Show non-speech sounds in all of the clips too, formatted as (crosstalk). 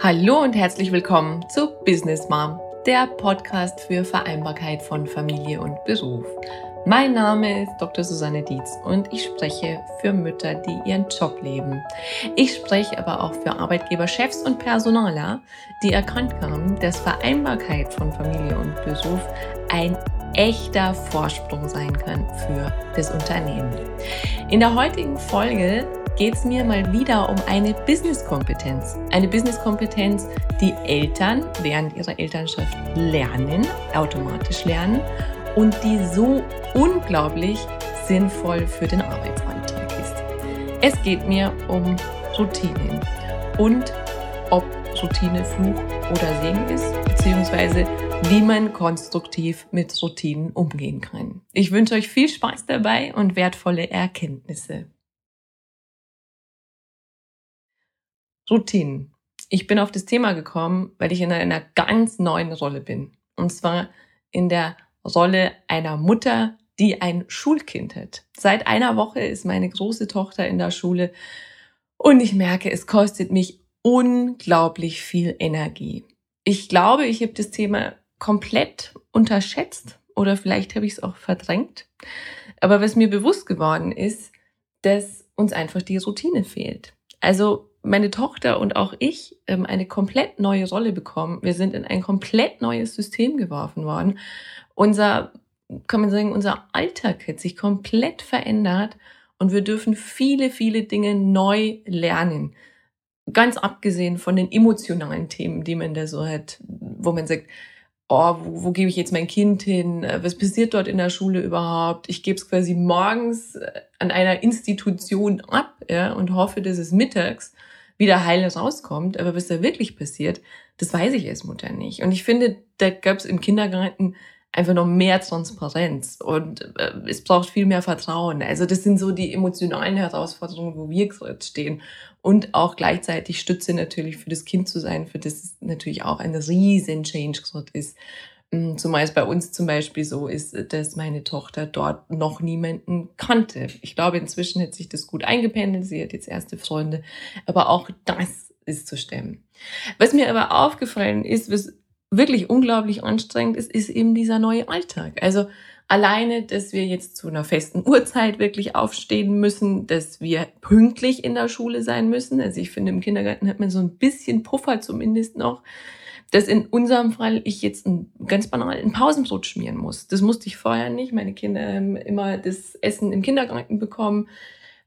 Hallo und herzlich willkommen zu Business Mom, der Podcast für Vereinbarkeit von Familie und Beruf. Mein Name ist Dr. Susanne Dietz und ich spreche für Mütter, die ihren Job leben. Ich spreche aber auch für Arbeitgeber, Chefs und Personaler, die erkannt haben, dass Vereinbarkeit von Familie und Beruf ein echter Vorsprung sein kann für das Unternehmen. In der heutigen Folge geht es mir mal wieder um eine Business-Kompetenz. Eine Business-Kompetenz, die Eltern während ihrer Elternschaft lernen, automatisch lernen und die so unglaublich sinnvoll für den Arbeitsalltag ist. Es geht mir um Routinen und ob Routine Fluch oder Segen ist, beziehungsweise wie man konstruktiv mit Routinen umgehen kann. Ich wünsche euch viel Spaß dabei und wertvolle Erkenntnisse. Routinen. Ich bin auf das Thema gekommen, weil ich in einer ganz neuen Rolle bin. Und zwar in der Rolle einer Mutter, die ein Schulkind hat. Seit einer Woche ist meine große Tochter in der Schule und ich merke, es kostet mich unglaublich viel Energie. Ich glaube, ich habe das Thema komplett unterschätzt oder vielleicht habe ich es auch verdrängt. Aber was mir bewusst geworden ist, dass uns einfach die Routine fehlt. Also meine Tochter und auch ich ähm, eine komplett neue Rolle bekommen. Wir sind in ein komplett neues System geworfen worden. Unser, kann man sagen, unser Alltag hat sich komplett verändert und wir dürfen viele, viele Dinge neu lernen. Ganz abgesehen von den emotionalen Themen, die man da so hat, wo man sagt, oh, wo, wo gebe ich jetzt mein Kind hin? Was passiert dort in der Schule überhaupt? Ich gebe es quasi morgens äh, an einer Institution ab ja, und hoffe, dass es mittags wieder heil rauskommt. Aber was da wirklich passiert, das weiß ich als Mutter nicht. Und ich finde, da gab es im Kindergarten einfach noch mehr Transparenz und äh, es braucht viel mehr Vertrauen. Also das sind so die emotionalen Herausforderungen, wo wir gerade stehen. Und auch gleichzeitig Stütze natürlich für das Kind zu sein, für das es natürlich auch ein riesen Change ist. Hm, zumal es bei uns zum Beispiel so ist, dass meine Tochter dort noch niemanden kannte. Ich glaube, inzwischen hat sich das gut eingependelt. Sie hat jetzt erste Freunde. Aber auch das ist zu stemmen. Was mir aber aufgefallen ist, was wirklich unglaublich anstrengend ist, ist eben dieser neue Alltag. Also alleine, dass wir jetzt zu einer festen Uhrzeit wirklich aufstehen müssen, dass wir pünktlich in der Schule sein müssen. Also ich finde, im Kindergarten hat man so ein bisschen Puffer zumindest noch dass in unserem Fall ich jetzt ein, ganz banal ein Pausenbrot schmieren muss. Das musste ich vorher nicht. Meine Kinder haben immer das Essen im Kindergarten bekommen.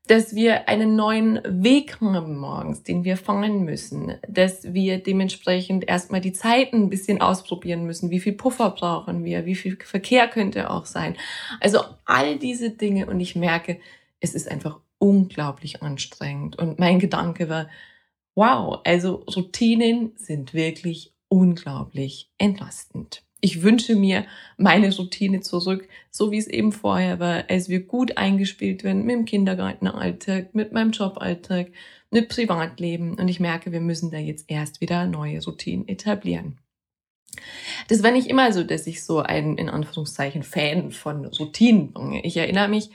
Dass wir einen neuen Weg haben morgens, den wir fahren müssen. Dass wir dementsprechend erstmal die Zeiten ein bisschen ausprobieren müssen. Wie viel Puffer brauchen wir? Wie viel Verkehr könnte auch sein? Also all diese Dinge. Und ich merke, es ist einfach unglaublich anstrengend. Und mein Gedanke war, wow, also Routinen sind wirklich unglaublich entlastend. Ich wünsche mir meine Routine zurück, so wie es eben vorher war, als wir gut eingespielt werden mit dem Kindergartenalltag, mit meinem Joballtag, mit Privatleben. Und ich merke, wir müssen da jetzt erst wieder neue Routinen etablieren. Das war nicht immer so, dass ich so ein, in Anführungszeichen, Fan von Routinen bin. Ich erinnere mich,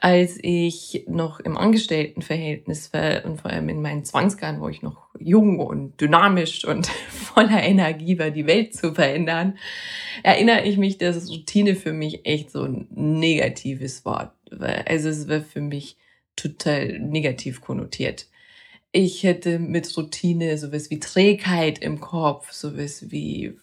als ich noch im Angestelltenverhältnis war und vor allem in meinen Zwangsjahren, wo ich noch jung und dynamisch und (laughs) voller Energie war, die Welt zu verändern, erinnere ich mich, dass Routine für mich echt so ein negatives Wort war. Also es war für mich total negativ konnotiert. Ich hätte mit Routine sowas wie Trägheit im Kopf, sowas wie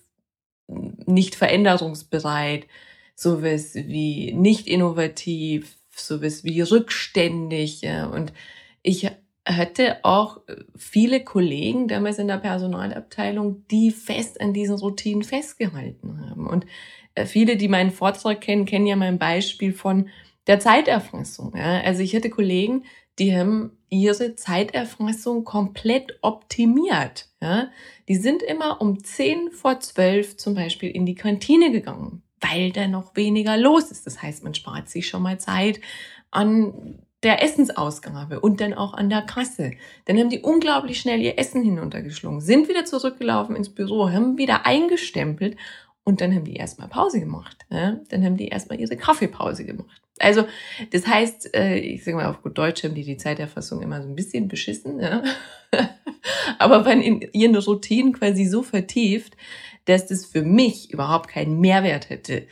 nicht veränderungsbereit, sowas wie nicht innovativ, sowas wie rückständig. Und ich hatte auch viele Kollegen damals in der Personalabteilung, die fest an diesen Routinen festgehalten haben. Und äh, viele, die meinen Vortrag kennen, kennen ja mein Beispiel von der Zeiterfassung. Also ich hatte Kollegen, die haben ihre Zeiterfassung komplett optimiert. Ja. Die sind immer um 10 vor 12 zum Beispiel in die Kantine gegangen weil da noch weniger los ist. Das heißt, man spart sich schon mal Zeit an der Essensausgabe und dann auch an der Kasse. Dann haben die unglaublich schnell ihr Essen hinuntergeschlungen, sind wieder zurückgelaufen ins Büro, haben wieder eingestempelt und dann haben die erstmal Pause gemacht. Ja? Dann haben die erstmal ihre Kaffeepause gemacht. Also, das heißt, äh, ich sage mal auf gut Deutsch, haben die die Zeiterfassung immer so ein bisschen beschissen. Ja? (laughs) (laughs) aber waren in ihren Routinen quasi so vertieft, dass das für mich überhaupt keinen Mehrwert hätte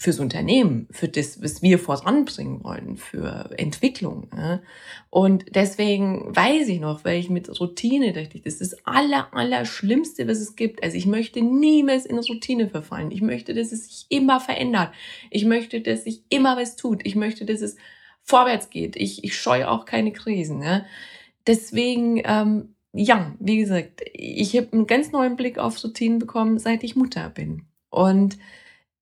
fürs Unternehmen, für das, was wir voranbringen wollen, für Entwicklung. Ja. Und deswegen weiß ich noch, weil ich mit Routine dachte, das ist das aller, aller Schlimmste, was es gibt. Also ich möchte niemals in Routine verfallen. Ich möchte, dass es sich immer verändert. Ich möchte, dass sich immer was tut. Ich möchte, dass es vorwärts geht. Ich, ich scheue auch keine Krisen. Ja. Deswegen, ähm, ja, wie gesagt, ich habe einen ganz neuen Blick auf Routinen bekommen, seit ich Mutter bin. Und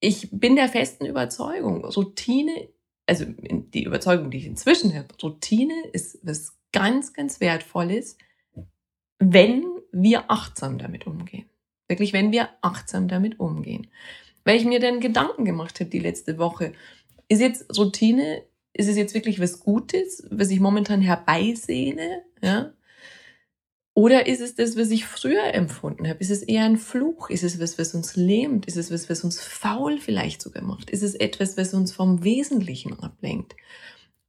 ich bin der festen Überzeugung, Routine, also die Überzeugung, die ich inzwischen habe, Routine ist was ganz, ganz Wertvolles, wenn wir achtsam damit umgehen. Wirklich, wenn wir achtsam damit umgehen. Weil ich mir dann Gedanken gemacht habe die letzte Woche, ist jetzt Routine, ist es jetzt wirklich was Gutes, was ich momentan herbeisehne? Ja? Oder ist es das, was ich früher empfunden habe? Ist es eher ein Fluch? Ist es was, was uns lähmt? Ist es was, was uns faul vielleicht sogar macht? Ist es etwas, was uns vom Wesentlichen ablenkt?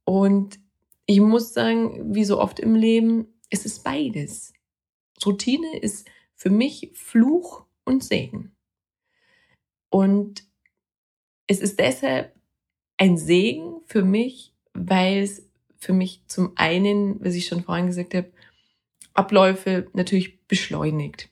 Und ich muss sagen, wie so oft im Leben, es ist beides. Routine ist für mich Fluch und Segen. Und es ist deshalb ein Segen für mich, weil es für mich zum einen, was ich schon vorhin gesagt habe, Abläufe natürlich beschleunigt.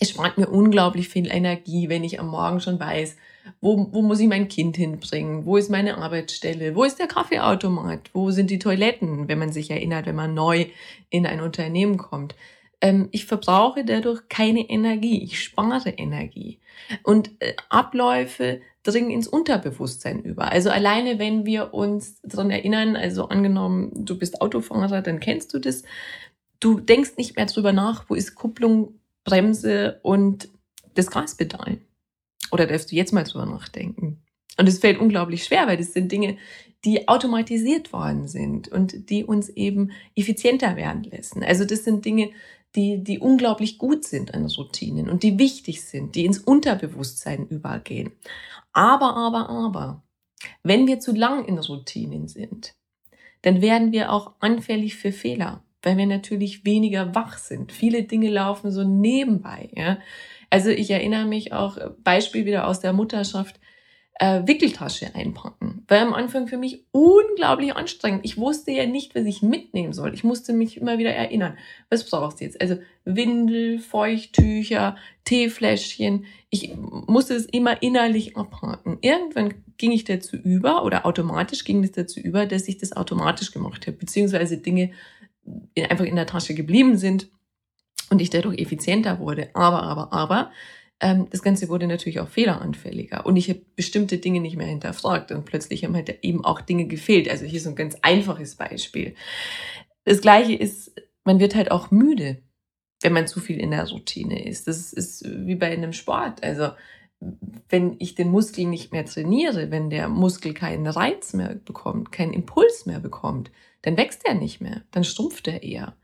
Es spart mir unglaublich viel Energie, wenn ich am Morgen schon weiß, wo, wo muss ich mein Kind hinbringen, wo ist meine Arbeitsstelle, wo ist der Kaffeeautomat, wo sind die Toiletten, wenn man sich erinnert, wenn man neu in ein Unternehmen kommt. Ähm, ich verbrauche dadurch keine Energie, ich spare Energie. Und äh, Abläufe dringen ins Unterbewusstsein über. Also alleine, wenn wir uns daran erinnern, also angenommen, du bist Autofahrer, dann kennst du das, du denkst nicht mehr drüber nach, wo ist Kupplung, Bremse und das Gaspedal. Oder darfst du jetzt mal drüber nachdenken? Und es fällt unglaublich schwer, weil das sind Dinge, die automatisiert worden sind und die uns eben effizienter werden lassen. Also das sind Dinge, die, die unglaublich gut sind an Routinen und die wichtig sind, die ins Unterbewusstsein übergehen. Aber, aber, aber, wenn wir zu lang in Routinen sind, dann werden wir auch anfällig für Fehler weil wir natürlich weniger wach sind. Viele Dinge laufen so nebenbei. Ja? Also ich erinnere mich auch, äh, Beispiel wieder aus der Mutterschaft, äh, Wickeltasche einpacken. War am Anfang für mich unglaublich anstrengend. Ich wusste ja nicht, was ich mitnehmen soll. Ich musste mich immer wieder erinnern. Was brauchst du jetzt? Also Windel, Feuchttücher, Teefläschchen. Ich musste es immer innerlich abhaken. Irgendwann ging ich dazu über oder automatisch ging es dazu über, dass ich das automatisch gemacht habe, beziehungsweise Dinge einfach in der Tasche geblieben sind und ich dadurch effizienter wurde. Aber, aber, aber, ähm, das Ganze wurde natürlich auch fehleranfälliger und ich habe bestimmte Dinge nicht mehr hinterfragt und plötzlich haben halt eben auch Dinge gefehlt. Also hier so ein ganz einfaches Beispiel. Das gleiche ist, man wird halt auch müde, wenn man zu viel in der Routine ist. Das ist wie bei einem Sport. Also wenn ich den Muskel nicht mehr trainiere, wenn der Muskel keinen Reiz mehr bekommt, keinen Impuls mehr bekommt, dann wächst er nicht mehr, dann stumpft er eher.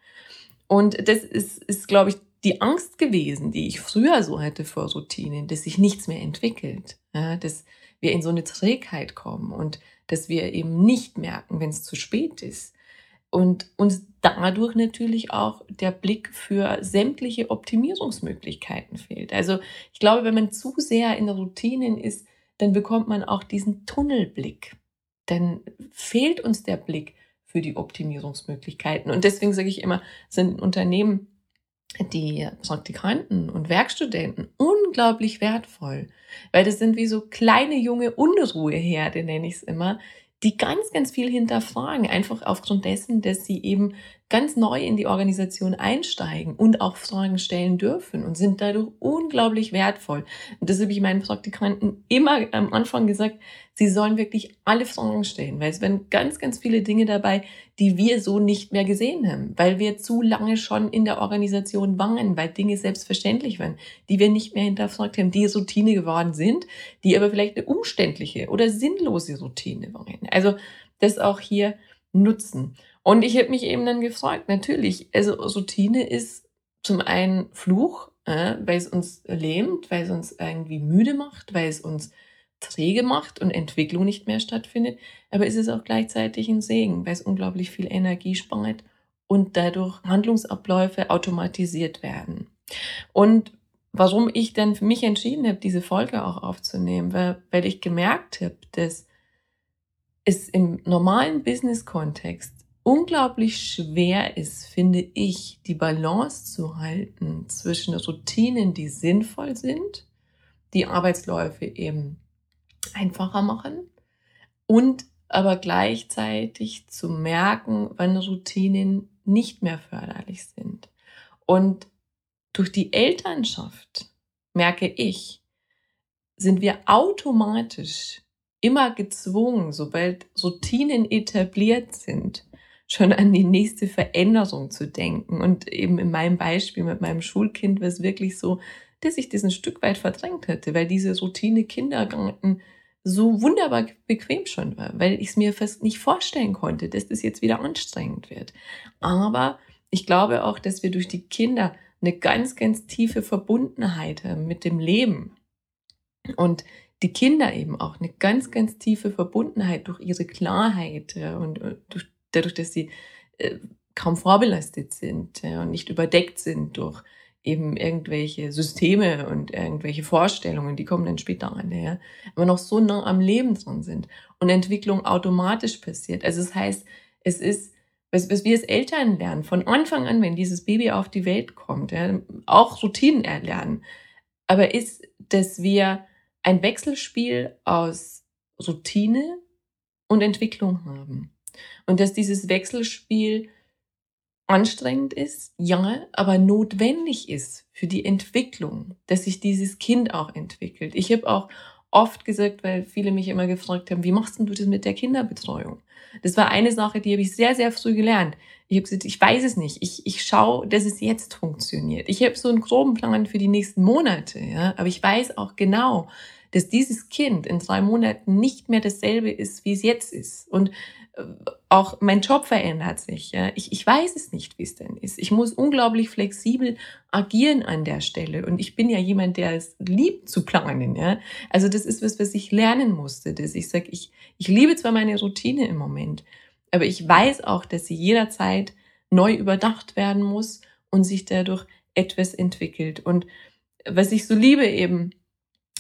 Und das ist, ist glaube ich, die Angst gewesen, die ich früher so hatte vor Routinen, dass sich nichts mehr entwickelt, ja, dass wir in so eine Trägheit kommen und dass wir eben nicht merken, wenn es zu spät ist. Und uns dadurch natürlich auch der Blick für sämtliche Optimierungsmöglichkeiten fehlt. Also ich glaube, wenn man zu sehr in Routinen ist, dann bekommt man auch diesen Tunnelblick. Dann fehlt uns der Blick für die Optimierungsmöglichkeiten. Und deswegen sage ich immer, sind Unternehmen, die Praktikanten und Werkstudenten unglaublich wertvoll, weil das sind wie so kleine junge Unruheherde, nenne ich es immer, die ganz, ganz viel hinterfragen, einfach aufgrund dessen, dass sie eben ganz neu in die Organisation einsteigen und auch Fragen stellen dürfen und sind dadurch unglaublich wertvoll. Und das habe ich meinen Praktikanten immer am Anfang gesagt, sie sollen wirklich alle Fragen stellen, weil es werden ganz, ganz viele Dinge dabei, die wir so nicht mehr gesehen haben, weil wir zu lange schon in der Organisation waren, weil Dinge selbstverständlich waren, die wir nicht mehr hinterfragt haben, die Routine geworden sind, die aber vielleicht eine umständliche oder sinnlose Routine waren. Also das auch hier nutzen. Und ich habe mich eben dann gefragt, natürlich, also Routine ist zum einen Fluch, äh, weil es uns lähmt, weil es uns irgendwie müde macht, weil es uns träge macht und Entwicklung nicht mehr stattfindet. Aber es ist auch gleichzeitig ein Segen, weil es unglaublich viel Energie spart und dadurch Handlungsabläufe automatisiert werden. Und warum ich dann für mich entschieden habe, diese Folge auch aufzunehmen, weil, weil ich gemerkt habe, dass es im normalen Business-Kontext unglaublich schwer ist, finde ich, die Balance zu halten zwischen Routinen, die sinnvoll sind, die Arbeitsläufe eben einfacher machen und aber gleichzeitig zu merken, wann Routinen nicht mehr förderlich sind. Und durch die Elternschaft, merke ich, sind wir automatisch immer gezwungen, sobald Routinen etabliert sind, schon an die nächste Veränderung zu denken. Und eben in meinem Beispiel mit meinem Schulkind war es wirklich so, dass ich das ein Stück weit verdrängt hätte, weil diese Routine Kindergarten so wunderbar bequem schon war, weil ich es mir fast nicht vorstellen konnte, dass das jetzt wieder anstrengend wird. Aber ich glaube auch, dass wir durch die Kinder eine ganz, ganz tiefe Verbundenheit haben mit dem Leben. Und die Kinder eben auch eine ganz, ganz tiefe Verbundenheit durch ihre Klarheit und durch, dadurch, dass sie äh, kaum vorbelastet sind und nicht überdeckt sind durch eben irgendwelche Systeme und irgendwelche Vorstellungen, die kommen dann später an, ja, aber noch so nah am Leben dran sind und Entwicklung automatisch passiert. Also das heißt, es ist, was, was wir als Eltern lernen, von Anfang an, wenn dieses Baby auf die Welt kommt, ja, auch Routinen erlernen, aber ist, dass wir ein Wechselspiel aus Routine und Entwicklung haben. Und dass dieses Wechselspiel anstrengend ist, ja, aber notwendig ist für die Entwicklung, dass sich dieses Kind auch entwickelt. Ich habe auch oft gesagt, weil viele mich immer gefragt haben, wie machst du das mit der Kinderbetreuung? Das war eine Sache, die habe ich sehr, sehr früh gelernt. Ich habe ich weiß es nicht. Ich, ich schaue, dass es jetzt funktioniert. Ich habe so einen groben Plan für die nächsten Monate, ja, aber ich weiß auch genau, dass dieses Kind in drei Monaten nicht mehr dasselbe ist, wie es jetzt ist. Und auch mein Job verändert sich. Ja. Ich, ich weiß es nicht, wie es denn ist. Ich muss unglaublich flexibel agieren an der Stelle. Und ich bin ja jemand, der es liebt zu planen. Ja. Also das ist was, was ich lernen musste. Dass ich sage, ich, ich liebe zwar meine Routine im Moment, aber ich weiß auch, dass sie jederzeit neu überdacht werden muss und sich dadurch etwas entwickelt. Und was ich so liebe eben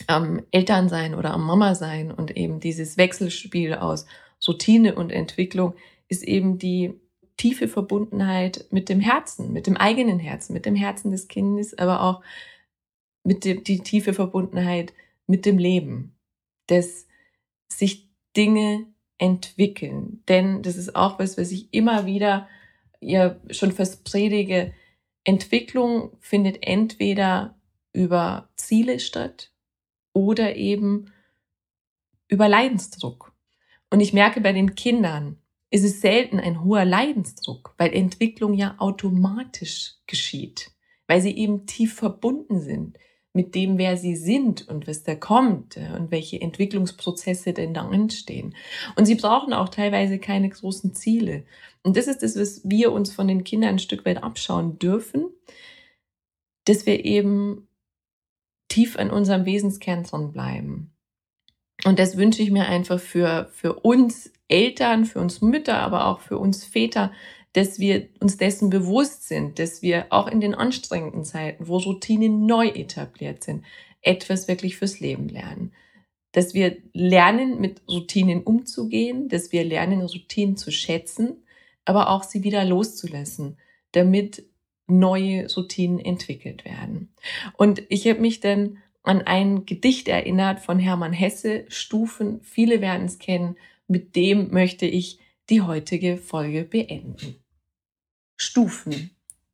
am Elternsein oder am Mama sein und eben dieses Wechselspiel aus Routine und Entwicklung ist eben die tiefe Verbundenheit mit dem Herzen, mit dem eigenen Herzen, mit dem Herzen des Kindes, aber auch mit dem, die tiefe Verbundenheit mit dem Leben, dass sich Dinge entwickeln. Denn das ist auch was, was ich immer wieder ja schon fast predige. Entwicklung findet entweder über Ziele statt oder eben über Leidensdruck. Und ich merke bei den Kindern, ist es selten ein hoher Leidensdruck, weil Entwicklung ja automatisch geschieht, weil sie eben tief verbunden sind mit dem, wer sie sind und was da kommt und welche Entwicklungsprozesse denn da entstehen. Und sie brauchen auch teilweise keine großen Ziele. Und das ist das, was wir uns von den Kindern ein Stück weit abschauen dürfen, dass wir eben tief an unserem Wesenskern bleiben und das wünsche ich mir einfach für, für uns Eltern, für uns Mütter, aber auch für uns Väter, dass wir uns dessen bewusst sind, dass wir auch in den anstrengenden Zeiten, wo Routinen neu etabliert sind, etwas wirklich fürs Leben lernen. Dass wir lernen, mit Routinen umzugehen, dass wir lernen, Routinen zu schätzen, aber auch sie wieder loszulassen, damit neue Routinen entwickelt werden. Und ich habe mich dann an ein Gedicht erinnert von Hermann Hesse, Stufen, viele werden es kennen, mit dem möchte ich die heutige Folge beenden. Stufen.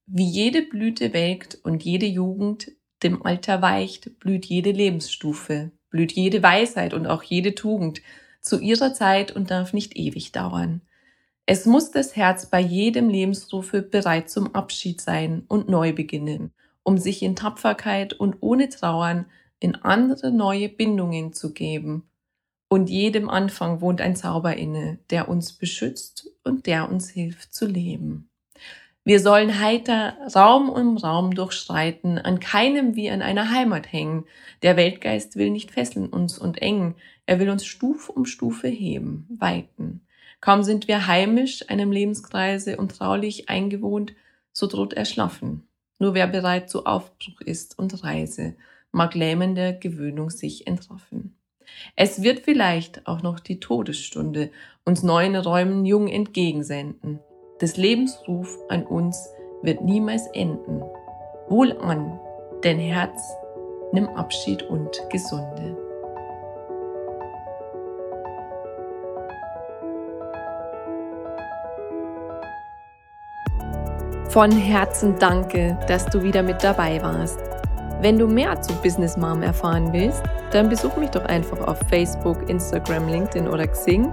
Wie jede Blüte welkt und jede Jugend dem Alter weicht, blüht jede Lebensstufe, blüht jede Weisheit und auch jede Tugend zu ihrer Zeit und darf nicht ewig dauern. Es muss das Herz bei jedem Lebensrufe bereit zum Abschied sein und neu beginnen, um sich in Tapferkeit und ohne Trauern in andere neue Bindungen zu geben. Und jedem Anfang wohnt ein Zauber inne, der uns beschützt und der uns hilft zu leben. Wir sollen heiter Raum um Raum durchschreiten, an keinem wie an einer Heimat hängen. Der Weltgeist will nicht fesseln uns und engen, er will uns Stufe um Stufe heben, weiten. Kaum sind wir heimisch einem Lebenskreise und traulich eingewohnt, so droht Erschlaffen. Nur wer bereit zu Aufbruch ist und Reise, mag lähmender Gewöhnung sich entroffen. Es wird vielleicht auch noch die Todesstunde uns neuen Räumen jung entgegensenden. Des Lebensruf an uns wird niemals enden. Wohl an, denn Herz, nimm Abschied und Gesunde. Von Herzen danke, dass du wieder mit dabei warst. Wenn du mehr zu Business Mom erfahren willst, dann besuch mich doch einfach auf Facebook, Instagram, LinkedIn oder Xing